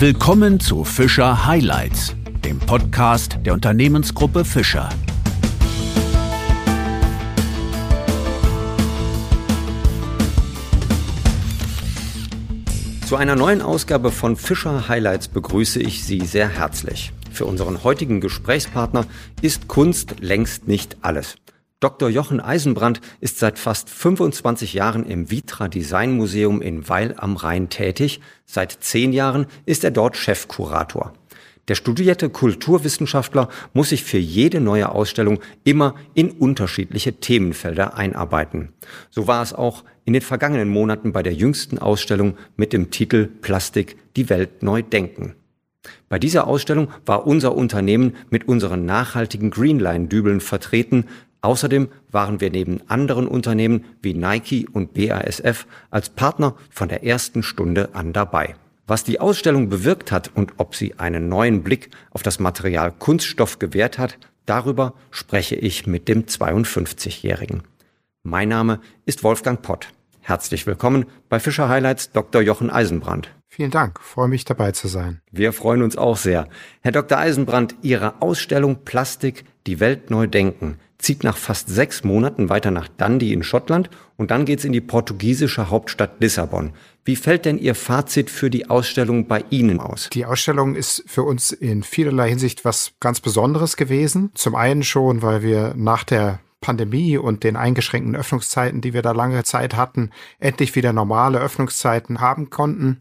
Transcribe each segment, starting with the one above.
Willkommen zu Fischer Highlights, dem Podcast der Unternehmensgruppe Fischer. Zu einer neuen Ausgabe von Fischer Highlights begrüße ich Sie sehr herzlich. Für unseren heutigen Gesprächspartner ist Kunst längst nicht alles. Dr. Jochen Eisenbrand ist seit fast 25 Jahren im Vitra Design Museum in Weil am Rhein tätig. Seit zehn Jahren ist er dort Chefkurator. Der studierte Kulturwissenschaftler muss sich für jede neue Ausstellung immer in unterschiedliche Themenfelder einarbeiten. So war es auch in den vergangenen Monaten bei der jüngsten Ausstellung mit dem Titel Plastik die Welt neu denken. Bei dieser Ausstellung war unser Unternehmen mit unseren nachhaltigen Greenline-Dübeln vertreten, Außerdem waren wir neben anderen Unternehmen wie Nike und BASF als Partner von der ersten Stunde an dabei. Was die Ausstellung bewirkt hat und ob sie einen neuen Blick auf das Material Kunststoff gewährt hat, darüber spreche ich mit dem 52-Jährigen. Mein Name ist Wolfgang Pott. Herzlich willkommen bei Fischer Highlights Dr. Jochen Eisenbrand. Vielen Dank, freue mich dabei zu sein. Wir freuen uns auch sehr. Herr Dr. Eisenbrand, Ihre Ausstellung Plastik, die Welt neu denken zieht nach fast sechs Monaten weiter nach Dundee in Schottland und dann geht's in die portugiesische Hauptstadt Lissabon. Wie fällt denn Ihr Fazit für die Ausstellung bei Ihnen aus? Die Ausstellung ist für uns in vielerlei Hinsicht was ganz Besonderes gewesen. Zum einen schon, weil wir nach der Pandemie und den eingeschränkten Öffnungszeiten, die wir da lange Zeit hatten, endlich wieder normale Öffnungszeiten haben konnten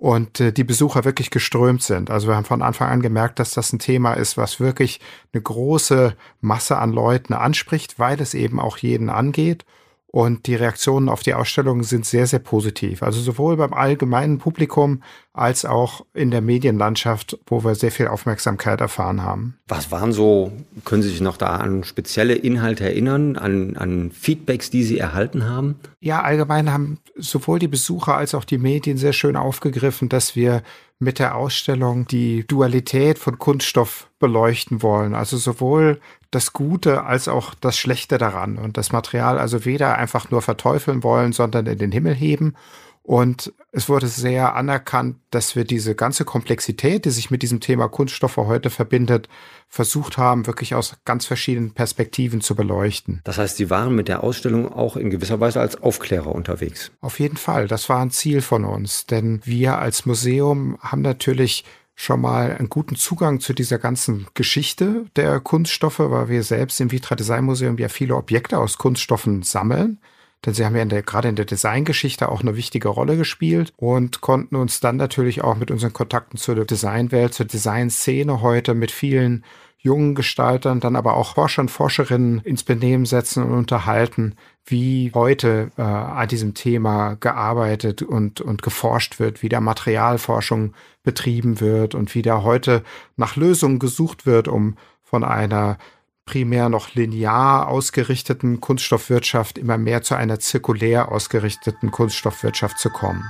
und äh, die Besucher wirklich geströmt sind. Also wir haben von Anfang an gemerkt, dass das ein Thema ist, was wirklich eine große Masse an Leuten anspricht, weil es eben auch jeden angeht. Und die Reaktionen auf die Ausstellung sind sehr, sehr positiv. Also sowohl beim allgemeinen Publikum als auch in der Medienlandschaft, wo wir sehr viel Aufmerksamkeit erfahren haben. Was waren so, können Sie sich noch da an spezielle Inhalte erinnern, an, an Feedbacks, die Sie erhalten haben? Ja, allgemein haben sowohl die Besucher als auch die Medien sehr schön aufgegriffen, dass wir mit der Ausstellung die Dualität von Kunststoff beleuchten wollen. Also sowohl das Gute als auch das Schlechte daran und das Material also weder einfach nur verteufeln wollen, sondern in den Himmel heben. Und es wurde sehr anerkannt, dass wir diese ganze Komplexität, die sich mit diesem Thema Kunststoffe heute verbindet, versucht haben, wirklich aus ganz verschiedenen Perspektiven zu beleuchten. Das heißt, Sie waren mit der Ausstellung auch in gewisser Weise als Aufklärer unterwegs. Auf jeden Fall. Das war ein Ziel von uns. Denn wir als Museum haben natürlich schon mal einen guten Zugang zu dieser ganzen Geschichte der Kunststoffe, weil wir selbst im Vitra Design Museum ja viele Objekte aus Kunststoffen sammeln. Denn sie haben ja in der, gerade in der Designgeschichte auch eine wichtige Rolle gespielt und konnten uns dann natürlich auch mit unseren Kontakten zur Designwelt, zur Designszene heute mit vielen jungen Gestaltern, dann aber auch Forschern, Forscherinnen ins Benehmen setzen und unterhalten, wie heute äh, an diesem Thema gearbeitet und, und geforscht wird, wie da Materialforschung betrieben wird und wie da heute nach Lösungen gesucht wird, um von einer primär noch linear ausgerichteten Kunststoffwirtschaft immer mehr zu einer zirkulär ausgerichteten Kunststoffwirtschaft zu kommen.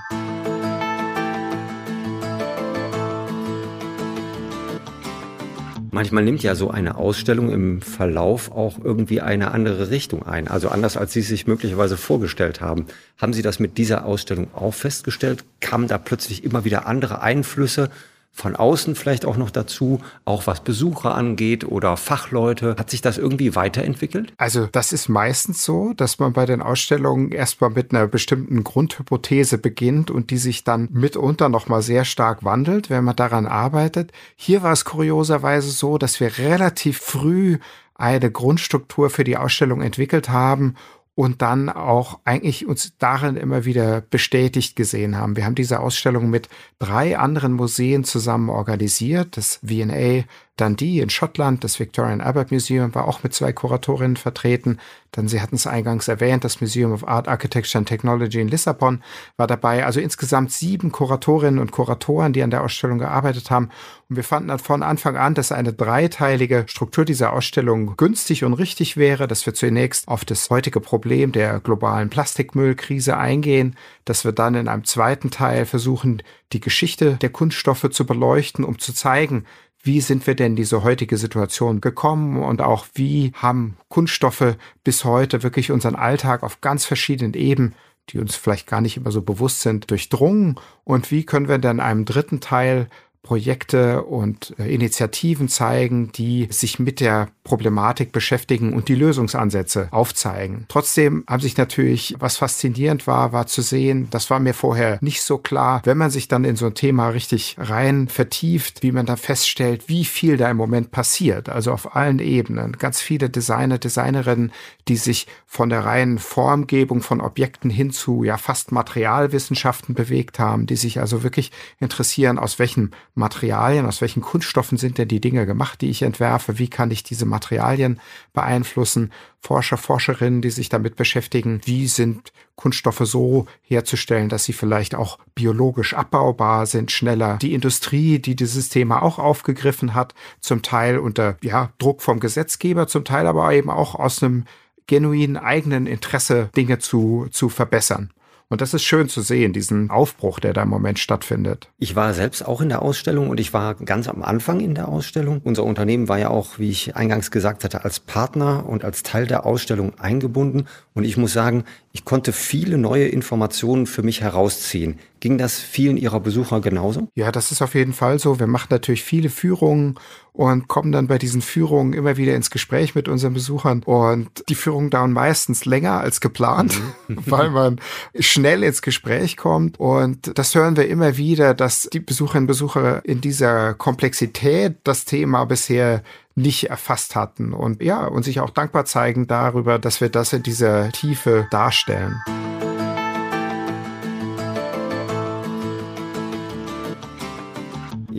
Manchmal nimmt ja so eine Ausstellung im Verlauf auch irgendwie eine andere Richtung ein, also anders als Sie sich möglicherweise vorgestellt haben. Haben Sie das mit dieser Ausstellung auch festgestellt? Kamen da plötzlich immer wieder andere Einflüsse? Von außen vielleicht auch noch dazu, auch was Besucher angeht oder Fachleute. Hat sich das irgendwie weiterentwickelt? Also das ist meistens so, dass man bei den Ausstellungen erstmal mit einer bestimmten Grundhypothese beginnt und die sich dann mitunter nochmal sehr stark wandelt, wenn man daran arbeitet. Hier war es kurioserweise so, dass wir relativ früh eine Grundstruktur für die Ausstellung entwickelt haben und dann auch eigentlich uns darin immer wieder bestätigt gesehen haben. Wir haben diese Ausstellung mit drei anderen Museen zusammen organisiert. Das V&A Dundee in Schottland, das Victorian Albert Museum war auch mit zwei Kuratorinnen vertreten. Dann, Sie hatten es eingangs erwähnt, das Museum of Art, Architecture and Technology in Lissabon war dabei. Also insgesamt sieben Kuratorinnen und Kuratoren, die an der Ausstellung gearbeitet haben. Und wir fanden von Anfang an, dass eine dreiteilige Struktur dieser Ausstellung günstig und richtig wäre, dass wir zunächst auf das heutige Problem der globalen Plastikmüllkrise eingehen, dass wir dann in einem zweiten Teil versuchen, die Geschichte der Kunststoffe zu beleuchten, um zu zeigen, wie sind wir denn diese heutige Situation gekommen? Und auch wie haben Kunststoffe bis heute wirklich unseren Alltag auf ganz verschiedenen Ebenen, die uns vielleicht gar nicht immer so bewusst sind, durchdrungen? Und wie können wir dann in einem dritten Teil Projekte und äh, Initiativen zeigen, die sich mit der Problematik beschäftigen und die Lösungsansätze aufzeigen. Trotzdem haben sich natürlich, was faszinierend war, war zu sehen, das war mir vorher nicht so klar, wenn man sich dann in so ein Thema richtig rein vertieft, wie man da feststellt, wie viel da im Moment passiert. Also auf allen Ebenen. Ganz viele Designer, Designerinnen, die sich von der reinen Formgebung von Objekten hin zu ja fast Materialwissenschaften bewegt haben, die sich also wirklich interessieren, aus welchen Materialien, aus welchen Kunststoffen sind denn die Dinge gemacht, die ich entwerfe, wie kann ich diese Materialien beeinflussen, Forscher, Forscherinnen, die sich damit beschäftigen, wie sind Kunststoffe so herzustellen, dass sie vielleicht auch biologisch abbaubar sind, schneller. Die Industrie, die dieses Thema auch aufgegriffen hat, zum Teil unter ja, Druck vom Gesetzgeber, zum Teil aber eben auch aus einem genuinen eigenen Interesse Dinge zu, zu verbessern. Und das ist schön zu sehen, diesen Aufbruch, der da im Moment stattfindet. Ich war selbst auch in der Ausstellung und ich war ganz am Anfang in der Ausstellung. Unser Unternehmen war ja auch, wie ich eingangs gesagt hatte, als Partner und als Teil der Ausstellung eingebunden. Und ich muss sagen, ich konnte viele neue Informationen für mich herausziehen. Ging das vielen Ihrer Besucher genauso? Ja, das ist auf jeden Fall so. Wir machen natürlich viele Führungen und kommen dann bei diesen Führungen immer wieder ins Gespräch mit unseren Besuchern. Und die Führungen dauern meistens länger als geplant, mhm. weil man schnell ins Gespräch kommt. Und das hören wir immer wieder, dass die Besucherinnen und Besucher in dieser Komplexität das Thema bisher nicht erfasst hatten und ja, und sich auch dankbar zeigen darüber, dass wir das in dieser Tiefe darstellen.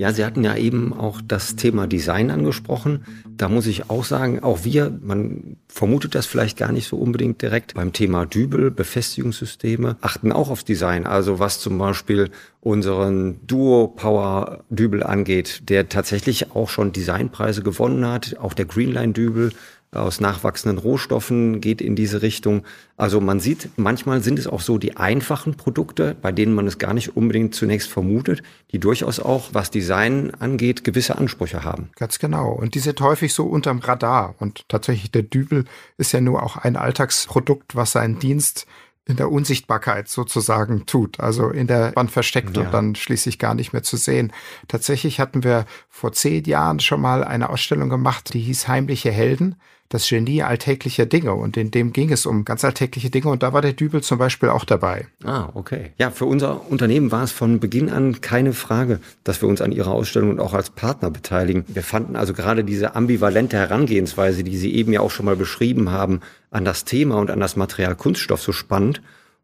Ja, Sie hatten ja eben auch das Thema Design angesprochen. Da muss ich auch sagen, auch wir, man vermutet das vielleicht gar nicht so unbedingt direkt, beim Thema Dübel, Befestigungssysteme, achten auch aufs Design. Also was zum Beispiel unseren Duo Power Dübel angeht, der tatsächlich auch schon Designpreise gewonnen hat, auch der Greenline Dübel aus nachwachsenden Rohstoffen geht in diese Richtung. Also man sieht, manchmal sind es auch so die einfachen Produkte, bei denen man es gar nicht unbedingt zunächst vermutet, die durchaus auch, was Design angeht, gewisse Ansprüche haben. Ganz genau. Und die sind häufig so unterm Radar. Und tatsächlich der Dübel ist ja nur auch ein Alltagsprodukt, was seinen Dienst in der Unsichtbarkeit sozusagen tut, also in der Wand versteckt ja. und dann schließlich gar nicht mehr zu sehen. Tatsächlich hatten wir vor zehn Jahren schon mal eine Ausstellung gemacht, die hieß Heimliche Helden das Genie alltäglicher Dinge. Und in dem ging es um ganz alltägliche Dinge. Und da war der Dübel zum Beispiel auch dabei. Ah, okay. Ja, für unser Unternehmen war es von Beginn an keine Frage, dass wir uns an Ihrer Ausstellung und auch als Partner beteiligen. Wir fanden also gerade diese ambivalente Herangehensweise, die Sie eben ja auch schon mal beschrieben haben, an das Thema und an das Material Kunststoff so spannend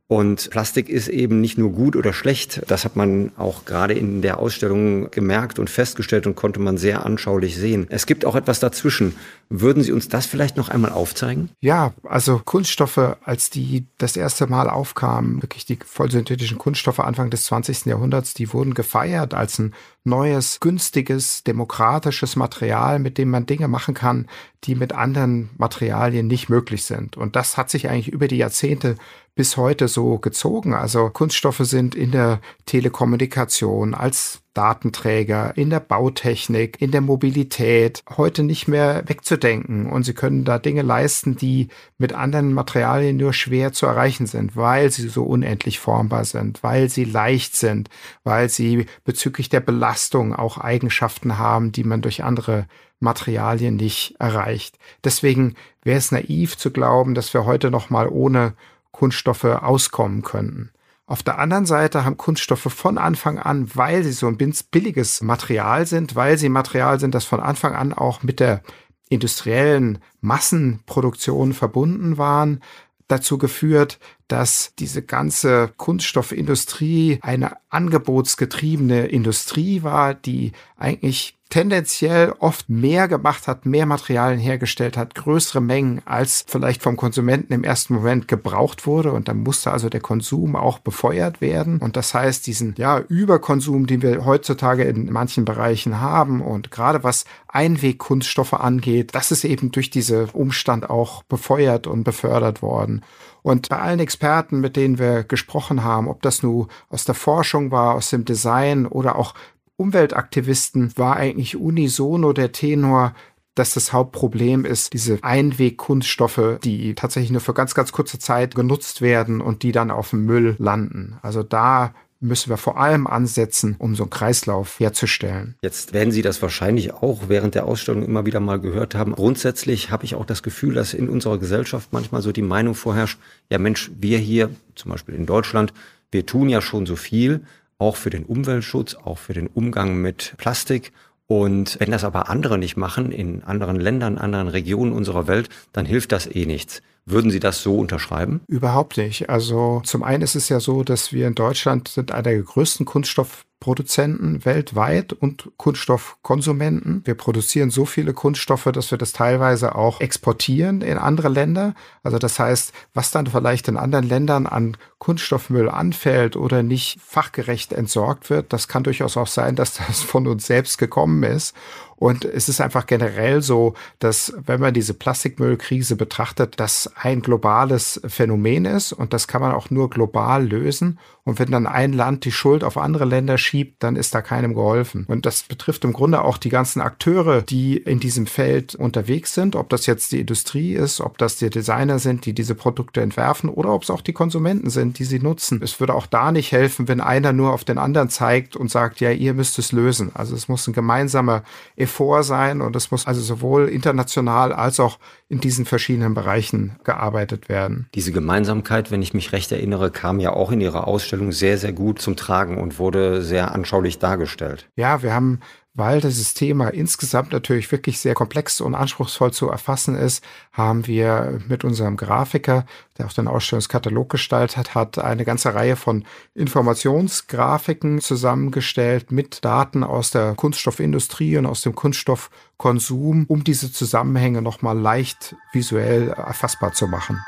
und Plastik ist eben nicht nur gut oder schlecht. Das hat man auch gerade in der Ausstellung gemerkt und festgestellt und konnte man sehr anschaulich sehen. Es gibt auch etwas dazwischen. Würden Sie uns das vielleicht noch einmal aufzeigen? Ja, also Kunststoffe, als die das erste Mal aufkamen, wirklich die vollsynthetischen Kunststoffe Anfang des 20. Jahrhunderts, die wurden gefeiert als ein neues, günstiges, demokratisches Material, mit dem man Dinge machen kann, die mit anderen Materialien nicht möglich sind. Und das hat sich eigentlich über die Jahrzehnte bis heute so gezogen. Also Kunststoffe sind in der Telekommunikation als Datenträger, in der Bautechnik, in der Mobilität heute nicht mehr wegzudenken. Und sie können da Dinge leisten, die mit anderen Materialien nur schwer zu erreichen sind, weil sie so unendlich formbar sind, weil sie leicht sind, weil sie bezüglich der Belastung auch Eigenschaften haben, die man durch andere Materialien nicht erreicht. Deswegen wäre es naiv zu glauben, dass wir heute noch mal ohne Kunststoffe auskommen könnten. Auf der anderen Seite haben Kunststoffe von Anfang an, weil sie so ein billiges Material sind, weil sie Material sind, das von Anfang an auch mit der industriellen Massenproduktion verbunden waren, dazu geführt, dass diese ganze Kunststoffindustrie eine angebotsgetriebene Industrie war, die eigentlich tendenziell oft mehr gemacht hat, mehr Materialien hergestellt hat, größere Mengen, als vielleicht vom Konsumenten im ersten Moment gebraucht wurde. Und dann musste also der Konsum auch befeuert werden. Und das heißt, diesen ja, Überkonsum, den wir heutzutage in manchen Bereichen haben und gerade was Einwegkunststoffe angeht, das ist eben durch diese Umstand auch befeuert und befördert worden. Und bei allen Experten, mit denen wir gesprochen haben, ob das nun aus der Forschung war, aus dem Design oder auch Umweltaktivisten war eigentlich unisono der Tenor, dass das Hauptproblem ist, diese Einwegkunststoffe, die tatsächlich nur für ganz, ganz kurze Zeit genutzt werden und die dann auf dem Müll landen. Also da müssen wir vor allem ansetzen, um so einen Kreislauf herzustellen. Jetzt werden Sie das wahrscheinlich auch während der Ausstellung immer wieder mal gehört haben. Grundsätzlich habe ich auch das Gefühl, dass in unserer Gesellschaft manchmal so die Meinung vorherrscht, ja Mensch, wir hier, zum Beispiel in Deutschland, wir tun ja schon so viel, auch für den Umweltschutz, auch für den Umgang mit Plastik. Und wenn das aber andere nicht machen, in anderen Ländern, anderen Regionen unserer Welt, dann hilft das eh nichts. Würden Sie das so unterschreiben? Überhaupt nicht. Also zum einen ist es ja so, dass wir in Deutschland sind einer der größten Kunststoff Produzenten weltweit und Kunststoffkonsumenten. Wir produzieren so viele Kunststoffe, dass wir das teilweise auch exportieren in andere Länder. Also das heißt, was dann vielleicht in anderen Ländern an Kunststoffmüll anfällt oder nicht fachgerecht entsorgt wird, das kann durchaus auch sein, dass das von uns selbst gekommen ist. Und es ist einfach generell so, dass wenn man diese Plastikmüllkrise betrachtet, das ein globales Phänomen ist und das kann man auch nur global lösen. Und wenn dann ein Land die Schuld auf andere Länder schiebt, dann ist da keinem geholfen. Und das betrifft im Grunde auch die ganzen Akteure, die in diesem Feld unterwegs sind, ob das jetzt die Industrie ist, ob das die Designer sind, die diese Produkte entwerfen oder ob es auch die Konsumenten sind, die sie nutzen. Es würde auch da nicht helfen, wenn einer nur auf den anderen zeigt und sagt, ja, ihr müsst es lösen. Also es muss ein gemeinsamer Effort sein und es muss also sowohl international als auch in diesen verschiedenen Bereichen gearbeitet werden. Diese Gemeinsamkeit, wenn ich mich recht erinnere, kam ja auch in Ihrer Ausstellung sehr, sehr gut zum Tragen und wurde sehr anschaulich dargestellt. Ja, wir haben weil dieses Thema insgesamt natürlich wirklich sehr komplex und anspruchsvoll zu erfassen ist, haben wir mit unserem Grafiker, der auch den Ausstellungskatalog gestaltet hat, eine ganze Reihe von Informationsgrafiken zusammengestellt mit Daten aus der Kunststoffindustrie und aus dem Kunststoffkonsum, um diese Zusammenhänge nochmal leicht visuell erfassbar zu machen.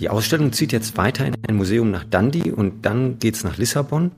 Die Ausstellung zieht jetzt weiter in ein Museum nach Dundee und dann geht's nach Lissabon.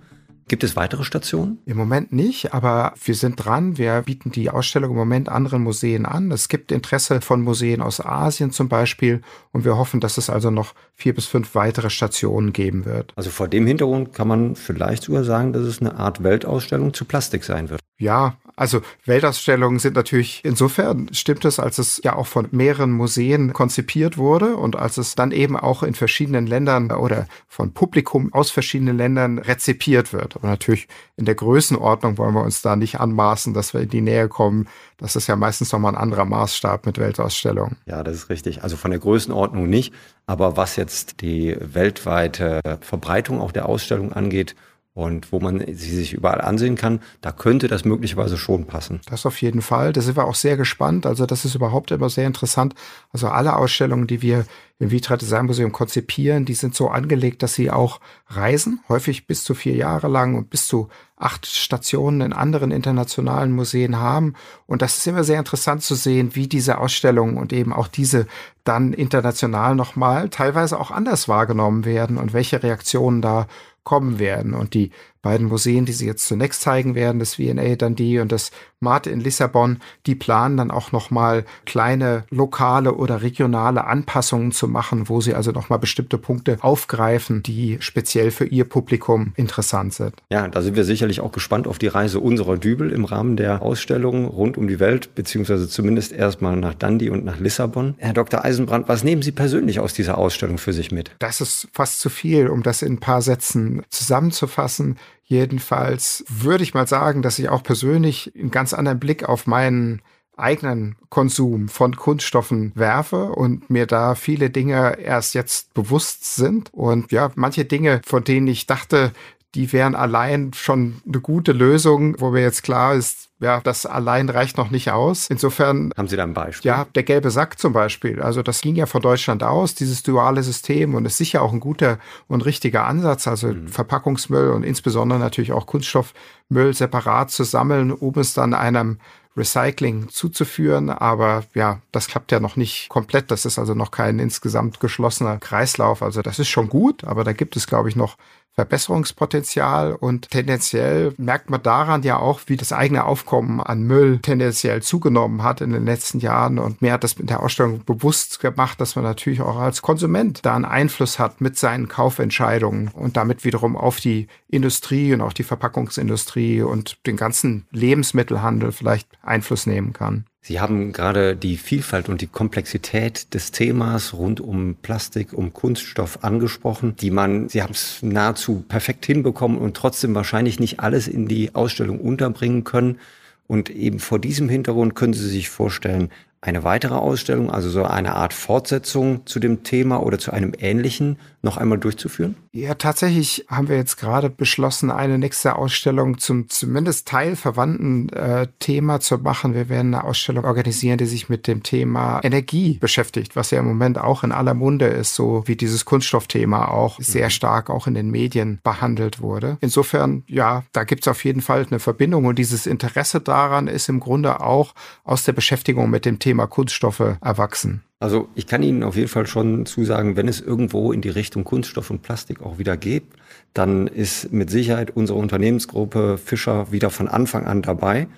Gibt es weitere Stationen? Im Moment nicht, aber wir sind dran. Wir bieten die Ausstellung im Moment anderen Museen an. Es gibt Interesse von Museen aus Asien zum Beispiel und wir hoffen, dass es also noch vier bis fünf weitere Stationen geben wird. Also vor dem Hintergrund kann man vielleicht sogar sagen, dass es eine Art Weltausstellung zu Plastik sein wird. Ja, also Weltausstellungen sind natürlich insofern stimmt es, als es ja auch von mehreren Museen konzipiert wurde und als es dann eben auch in verschiedenen Ländern oder von Publikum aus verschiedenen Ländern rezipiert wird. Aber natürlich in der Größenordnung wollen wir uns da nicht anmaßen, dass wir in die Nähe kommen. Das ist ja meistens nochmal ein anderer Maßstab mit Weltausstellungen. Ja, das ist richtig. Also von der Größenordnung nicht. Aber was jetzt die weltweite Verbreitung auch der Ausstellung angeht, und wo man sie sich überall ansehen kann, da könnte das möglicherweise schon passen. Das auf jeden Fall. Da sind wir auch sehr gespannt. Also das ist überhaupt immer sehr interessant. Also alle Ausstellungen, die wir im Vitra Design Museum konzipieren, die sind so angelegt, dass sie auch reisen, häufig bis zu vier Jahre lang und bis zu acht Stationen in anderen internationalen Museen haben. Und das ist immer sehr interessant zu sehen, wie diese Ausstellungen und eben auch diese dann international nochmal teilweise auch anders wahrgenommen werden und welche Reaktionen da kommen werden. Und die beiden Museen, die sie jetzt zunächst zeigen werden, das V&A Dundee und das Mate in Lissabon, die planen dann auch nochmal kleine lokale oder regionale Anpassungen zu machen, wo sie also nochmal bestimmte Punkte aufgreifen, die speziell für ihr Publikum interessant sind. Ja, da sind wir sicherlich auch gespannt auf die Reise unserer Dübel im Rahmen der Ausstellung rund um die Welt, beziehungsweise zumindest erstmal nach Dundee und nach Lissabon. Herr Dr. Eisenbrand, was nehmen Sie persönlich aus dieser Ausstellung für sich mit? Das ist fast zu viel, um das in ein paar Sätzen zusammenzufassen. Jedenfalls würde ich mal sagen, dass ich auch persönlich einen ganz anderen Blick auf meinen eigenen Konsum von Kunststoffen werfe und mir da viele Dinge erst jetzt bewusst sind. Und ja, manche Dinge, von denen ich dachte, die wären allein schon eine gute Lösung, wo mir jetzt klar ist, ja, das allein reicht noch nicht aus. Insofern. Haben Sie da ein Beispiel? Ja, der gelbe Sack zum Beispiel. Also das ging ja von Deutschland aus, dieses duale System und ist sicher auch ein guter und richtiger Ansatz. Also mhm. Verpackungsmüll und insbesondere natürlich auch Kunststoffmüll separat zu sammeln, um es dann einem Recycling zuzuführen. Aber ja, das klappt ja noch nicht komplett. Das ist also noch kein insgesamt geschlossener Kreislauf. Also das ist schon gut, aber da gibt es, glaube ich, noch Verbesserungspotenzial und tendenziell merkt man daran ja auch, wie das eigene Aufkommen an Müll tendenziell zugenommen hat in den letzten Jahren und mir hat das mit der Ausstellung bewusst gemacht, dass man natürlich auch als Konsument da einen Einfluss hat mit seinen Kaufentscheidungen und damit wiederum auf die Industrie und auch die Verpackungsindustrie und den ganzen Lebensmittelhandel vielleicht Einfluss nehmen kann. Sie haben gerade die Vielfalt und die Komplexität des Themas rund um Plastik, um Kunststoff angesprochen, die man, Sie haben es nahezu perfekt hinbekommen und trotzdem wahrscheinlich nicht alles in die Ausstellung unterbringen können. Und eben vor diesem Hintergrund können Sie sich vorstellen, eine weitere Ausstellung, also so eine Art Fortsetzung zu dem Thema oder zu einem ähnlichen noch einmal durchzuführen? Ja, tatsächlich haben wir jetzt gerade beschlossen, eine nächste Ausstellung zum zumindest teilverwandten äh, Thema zu machen. Wir werden eine Ausstellung organisieren, die sich mit dem Thema Energie beschäftigt, was ja im Moment auch in aller Munde ist, so wie dieses Kunststoffthema auch sehr mhm. stark auch in den Medien behandelt wurde. Insofern, ja, da gibt es auf jeden Fall eine Verbindung und dieses Interesse daran ist im Grunde auch aus der Beschäftigung mit dem Thema Kunststoffe erwachsen. Also ich kann Ihnen auf jeden Fall schon zusagen, wenn es irgendwo in die Richtung Kunststoff und Plastik auch wieder geht, dann ist mit Sicherheit unsere Unternehmensgruppe Fischer wieder von Anfang an dabei.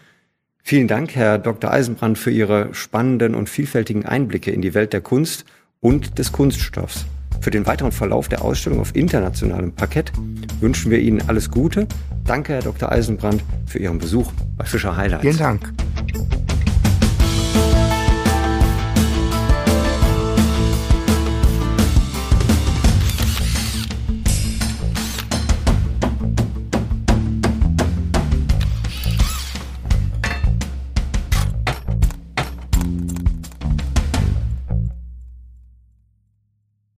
Vielen Dank, Herr Dr. Eisenbrand, für Ihre spannenden und vielfältigen Einblicke in die Welt der Kunst und des Kunststoffs. Für den weiteren Verlauf der Ausstellung auf internationalem Parkett wünschen wir Ihnen alles Gute. Danke, Herr Dr. Eisenbrand, für Ihren Besuch bei Fischer Highlights. Vielen Dank.